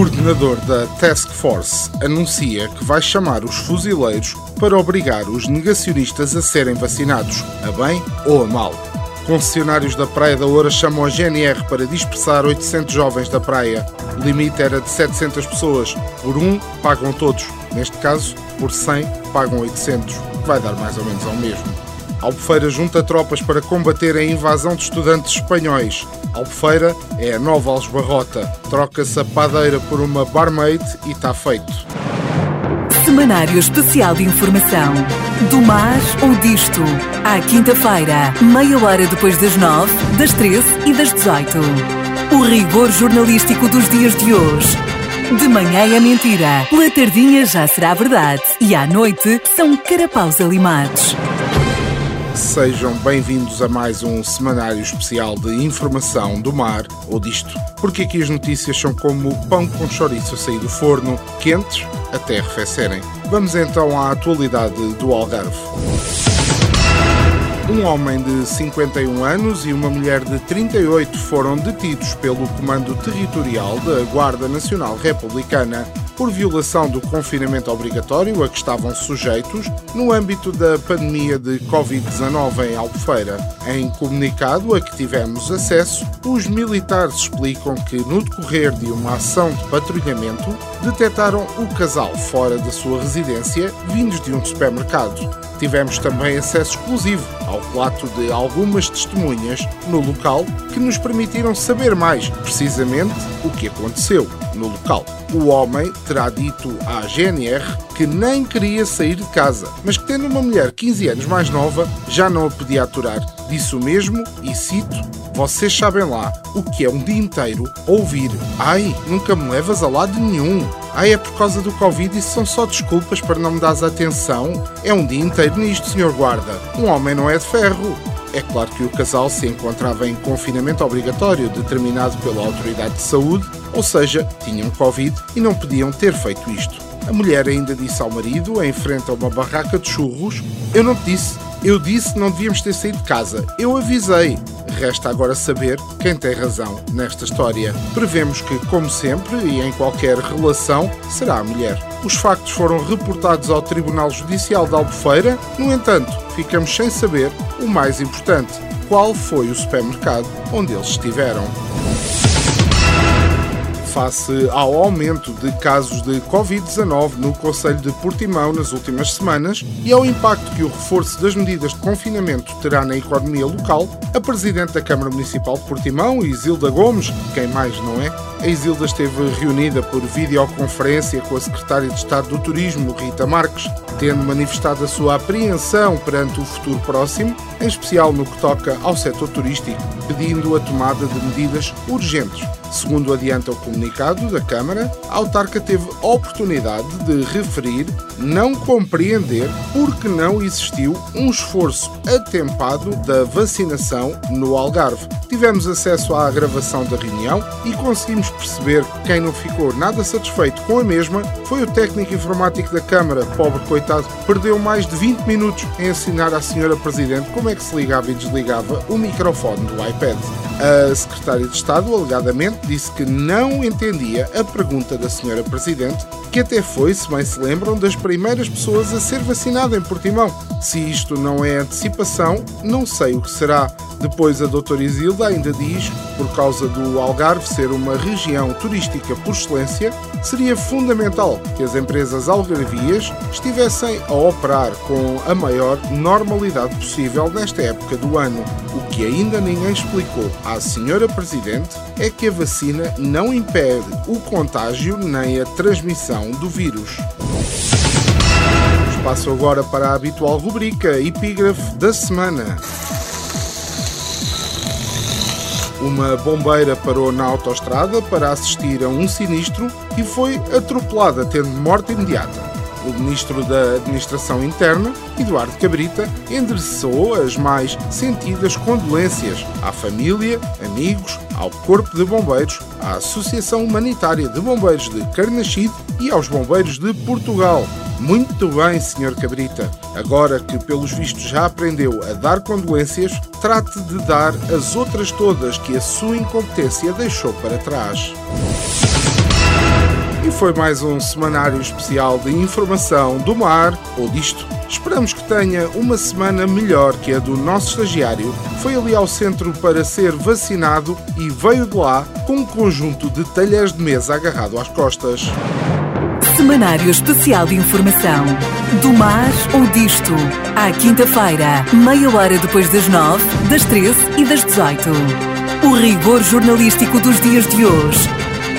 coordenador da Task Force anuncia que vai chamar os fuzileiros para obrigar os negacionistas a serem vacinados, a bem ou a mal. Concessionários da Praia da Oura chamam a GNR para dispersar 800 jovens da praia. O limite era de 700 pessoas. Por um, pagam todos. Neste caso, por 100, pagam 800, que vai dar mais ou menos ao mesmo. Albufeira junta tropas para combater a invasão de estudantes espanhóis. Albufeira é a nova Alesbarrota. Troca-se a padeira por uma barmaid e está feito. Semanário Especial de Informação. Do mar ou disto. À quinta-feira, meia hora depois das nove, das treze e das dezoito. O rigor jornalístico dos dias de hoje. De manhã é mentira, pela tardinha já será verdade e à noite são carapaus alimados. Sejam bem-vindos a mais um semanário especial de informação do mar ou disto, porque aqui as notícias são como pão com chouriço a sair do forno, quentes até arrefecerem. Vamos então à atualidade do Algarve. Um homem de 51 anos e uma mulher de 38 foram detidos pelo Comando Territorial da Guarda Nacional Republicana por violação do confinamento obrigatório a que estavam sujeitos no âmbito da pandemia de Covid-19 em Albufeira. Em comunicado a que tivemos acesso, os militares explicam que, no decorrer de uma ação de patrulhamento, detectaram o casal fora da sua residência, vindos de um supermercado. Tivemos também acesso exclusivo ao relato de algumas testemunhas no local que nos permitiram saber mais precisamente o que aconteceu no local. O homem terá dito à GNR que nem queria sair de casa, mas que tendo uma mulher 15 anos mais nova, já não a podia aturar. Disse o mesmo e cito: Vocês sabem lá o que é um dia inteiro ouvir Ai, nunca me levas a lado nenhum. Ai, é por causa do Covid e são só desculpas para não me dares atenção. É um dia inteiro nisto, senhor guarda. Um homem não é de ferro. É claro que o casal se encontrava em confinamento obrigatório determinado pela autoridade de saúde, ou seja, tinham Covid e não podiam ter feito isto. A mulher ainda disse ao marido, em frente a uma barraca de churros: Eu não te disse, eu disse não devíamos ter saído de casa, eu avisei. Resta agora saber quem tem razão nesta história. Prevemos que, como sempre e em qualquer relação, será a mulher. Os factos foram reportados ao Tribunal Judicial de Albufeira, no entanto, ficamos sem saber o mais importante: qual foi o supermercado onde eles estiveram. Face ao aumento de casos de Covid-19 no Conselho de Portimão nas últimas semanas e ao impacto que o reforço das medidas de confinamento terá na economia local, a Presidente da Câmara Municipal de Portimão, Isilda Gomes, quem mais não é, a Isilda esteve reunida por videoconferência com a Secretária de Estado do Turismo, Rita Marques, tendo manifestado a sua apreensão perante o futuro próximo, em especial no que toca ao setor turístico, pedindo a tomada de medidas urgentes. Segundo adianta o comunicado da Câmara, a autarca teve oportunidade de referir não compreender porque não existiu um esforço atempado da vacinação no Algarve. Tivemos acesso à gravação da reunião e conseguimos perceber que quem não ficou nada satisfeito com a mesma foi o técnico informático da Câmara, pobre coitado, perdeu mais de 20 minutos em ensinar à senhora Presidente como é que se ligava e desligava o microfone do iPad. A secretária de Estado, alegadamente, disse que não entendia a pergunta da senhora Presidente, que até foi, se bem se lembram, das primeiras pessoas a ser vacinada em Portimão. Se isto não é antecipação, não sei o que será. Depois a doutora Isilda ainda diz por causa do Algarve ser uma região turística por excelência, seria fundamental que as empresas algarvias estivessem a operar com a maior normalidade possível nesta época do ano. O que ainda ninguém explicou à senhora Presidente é que a não impede o contágio nem a transmissão do vírus. Passo agora para a habitual rubrica Epígrafe da Semana. Uma bombeira parou na autoestrada para assistir a um sinistro e foi atropelada, tendo morte imediata. O Ministro da Administração Interna, Eduardo Cabrita, endereçou as mais sentidas condolências à família, amigos, ao Corpo de Bombeiros, à Associação Humanitária de Bombeiros de Carnachide e aos Bombeiros de Portugal. Muito bem, Sr. Cabrita. Agora que, pelos vistos, já aprendeu a dar condolências, trate de dar as outras todas que a sua incompetência deixou para trás. Foi mais um semanário especial de informação do mar ou disto. Esperamos que tenha uma semana melhor que a do nosso estagiário. Foi ali ao centro para ser vacinado e veio de lá com um conjunto de talheres de mesa agarrado às costas. Semanário Especial de Informação. Do mar ou disto. À quinta-feira, meia hora depois das nove, das treze e das dezoito. O rigor jornalístico dos dias de hoje.